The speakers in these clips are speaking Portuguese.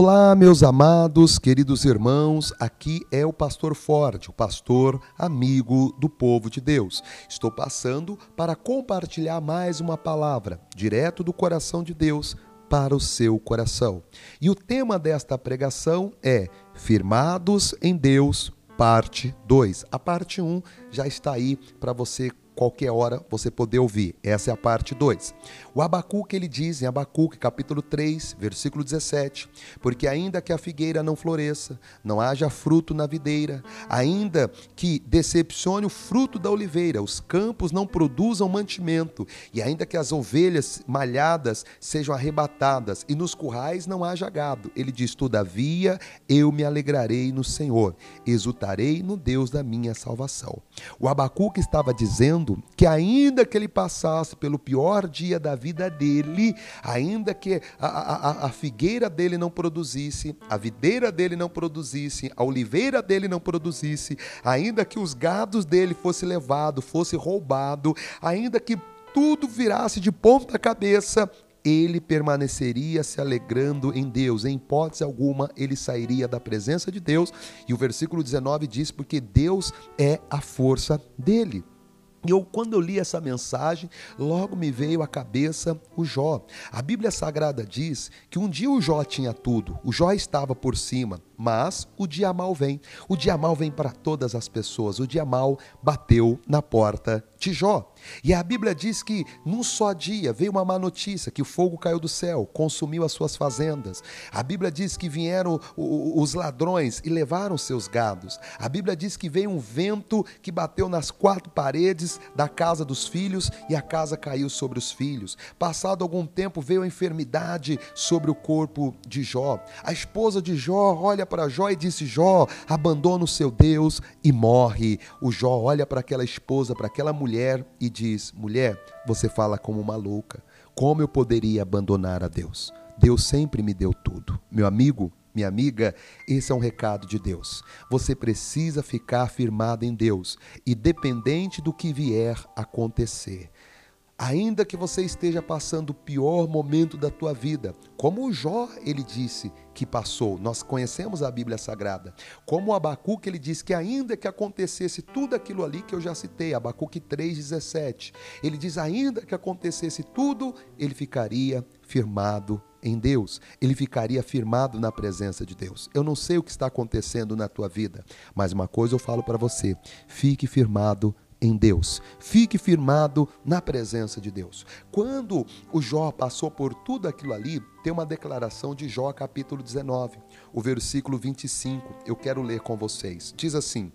Olá, meus amados, queridos irmãos, aqui é o Pastor Forte, o pastor amigo do povo de Deus. Estou passando para compartilhar mais uma palavra, direto do coração de Deus para o seu coração. E o tema desta pregação é Firmados em Deus, parte 2. A parte 1 um já está aí para você qualquer hora você poder ouvir. Essa é a parte 2. O Abacuque ele diz em Abacuque capítulo 3, versículo 17: Porque ainda que a figueira não floresça, não haja fruto na videira, ainda que decepcione o fruto da oliveira, os campos não produzam mantimento, e ainda que as ovelhas malhadas sejam arrebatadas e nos currais não haja gado, ele diz: Todavia eu me alegrarei no Senhor, exultarei no Deus da minha salvação. O Abacuque estava dizendo que, ainda que ele passasse pelo pior dia da vida dele, ainda que a, a, a figueira dele não produzisse, a videira dele não produzisse, a oliveira dele não produzisse, ainda que os gados dele fosse levado, fosse roubado, ainda que tudo virasse de ponta cabeça, ele permaneceria se alegrando em Deus. Em hipótese alguma, ele sairia da presença de Deus. E o versículo 19 diz: Porque Deus é a força dele. E eu, quando eu li essa mensagem, logo me veio à cabeça o Jó. A Bíblia Sagrada diz que um dia o Jó tinha tudo, o Jó estava por cima, mas o dia mal vem. O dia mal vem para todas as pessoas. O dia mal bateu na porta de Jó. E a Bíblia diz que num só dia veio uma má notícia, que o fogo caiu do céu, consumiu as suas fazendas. A Bíblia diz que vieram os ladrões e levaram seus gados. A Bíblia diz que veio um vento que bateu nas quatro paredes da casa dos filhos e a casa caiu sobre os filhos. Passado algum tempo veio a enfermidade sobre o corpo de Jó. A esposa de Jó olha para Jó e disse: Jó, abandona o seu Deus e morre. O Jó olha para aquela esposa, para aquela mulher e diz: Mulher, você fala como uma louca. Como eu poderia abandonar a Deus? Deus sempre me deu tudo. Meu amigo, minha amiga, esse é um recado de Deus. Você precisa ficar firmado em Deus, independente do que vier acontecer. Ainda que você esteja passando o pior momento da tua vida, como o Jó ele disse que passou, nós conhecemos a Bíblia Sagrada. Como o Abacuque ele diz que ainda que acontecesse tudo aquilo ali que eu já citei, Abacuque 3:17, ele diz ainda que acontecesse tudo, ele ficaria firmado em Deus, ele ficaria firmado na presença de Deus. Eu não sei o que está acontecendo na tua vida, mas uma coisa eu falo para você: fique firmado em Deus. Fique firmado na presença de Deus. Quando o Jó passou por tudo aquilo ali, tem uma declaração de Jó, capítulo 19, o versículo 25. Eu quero ler com vocês. Diz assim: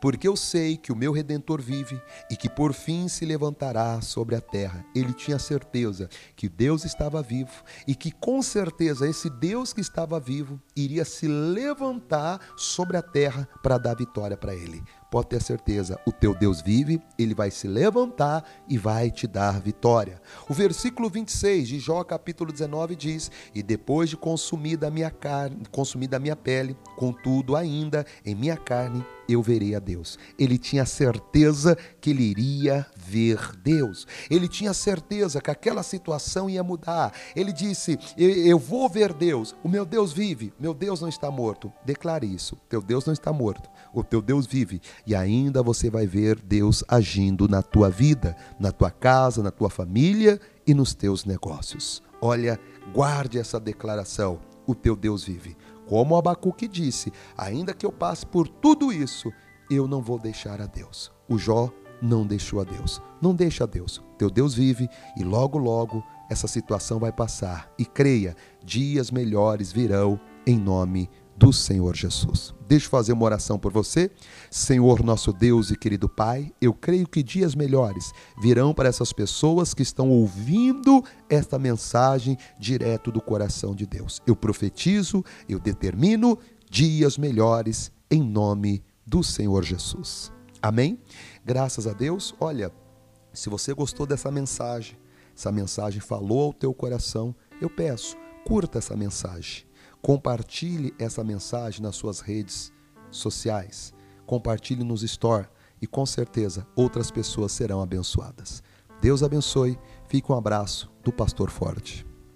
porque eu sei que o meu redentor vive e que por fim se levantará sobre a terra. Ele tinha certeza que Deus estava vivo e que com certeza esse Deus que estava vivo iria se levantar sobre a terra para dar vitória para ele. Pode ter certeza, o teu Deus vive, ele vai se levantar e vai te dar vitória. O versículo 26 de Jó, capítulo 19 diz: "E depois de consumida a minha carne, consumida a minha pele, contudo ainda em minha carne eu verei a Deus. Ele tinha certeza que ele iria ver Deus. Ele tinha certeza que aquela situação ia mudar. Ele disse: Eu vou ver Deus. O meu Deus vive. Meu Deus não está morto. Declare isso. Teu Deus não está morto. O teu Deus vive. E ainda você vai ver Deus agindo na tua vida, na tua casa, na tua família e nos teus negócios. Olha, guarde essa declaração. O teu Deus vive. Como Abacuque disse: ainda que eu passe por tudo isso, eu não vou deixar a Deus. O Jó não deixou a Deus. Não deixa a Deus. Teu Deus vive e logo, logo essa situação vai passar. E creia, dias melhores virão em nome de do Senhor Jesus. Deixa eu fazer uma oração por você. Senhor, nosso Deus e querido Pai, eu creio que dias melhores virão para essas pessoas que estão ouvindo esta mensagem direto do coração de Deus. Eu profetizo, eu determino dias melhores em nome do Senhor Jesus. Amém? Graças a Deus. Olha, se você gostou dessa mensagem, essa mensagem falou ao teu coração, eu peço, curta essa mensagem Compartilhe essa mensagem nas suas redes sociais. Compartilhe nos store e com certeza outras pessoas serão abençoadas. Deus abençoe. Fique um abraço do Pastor Forte.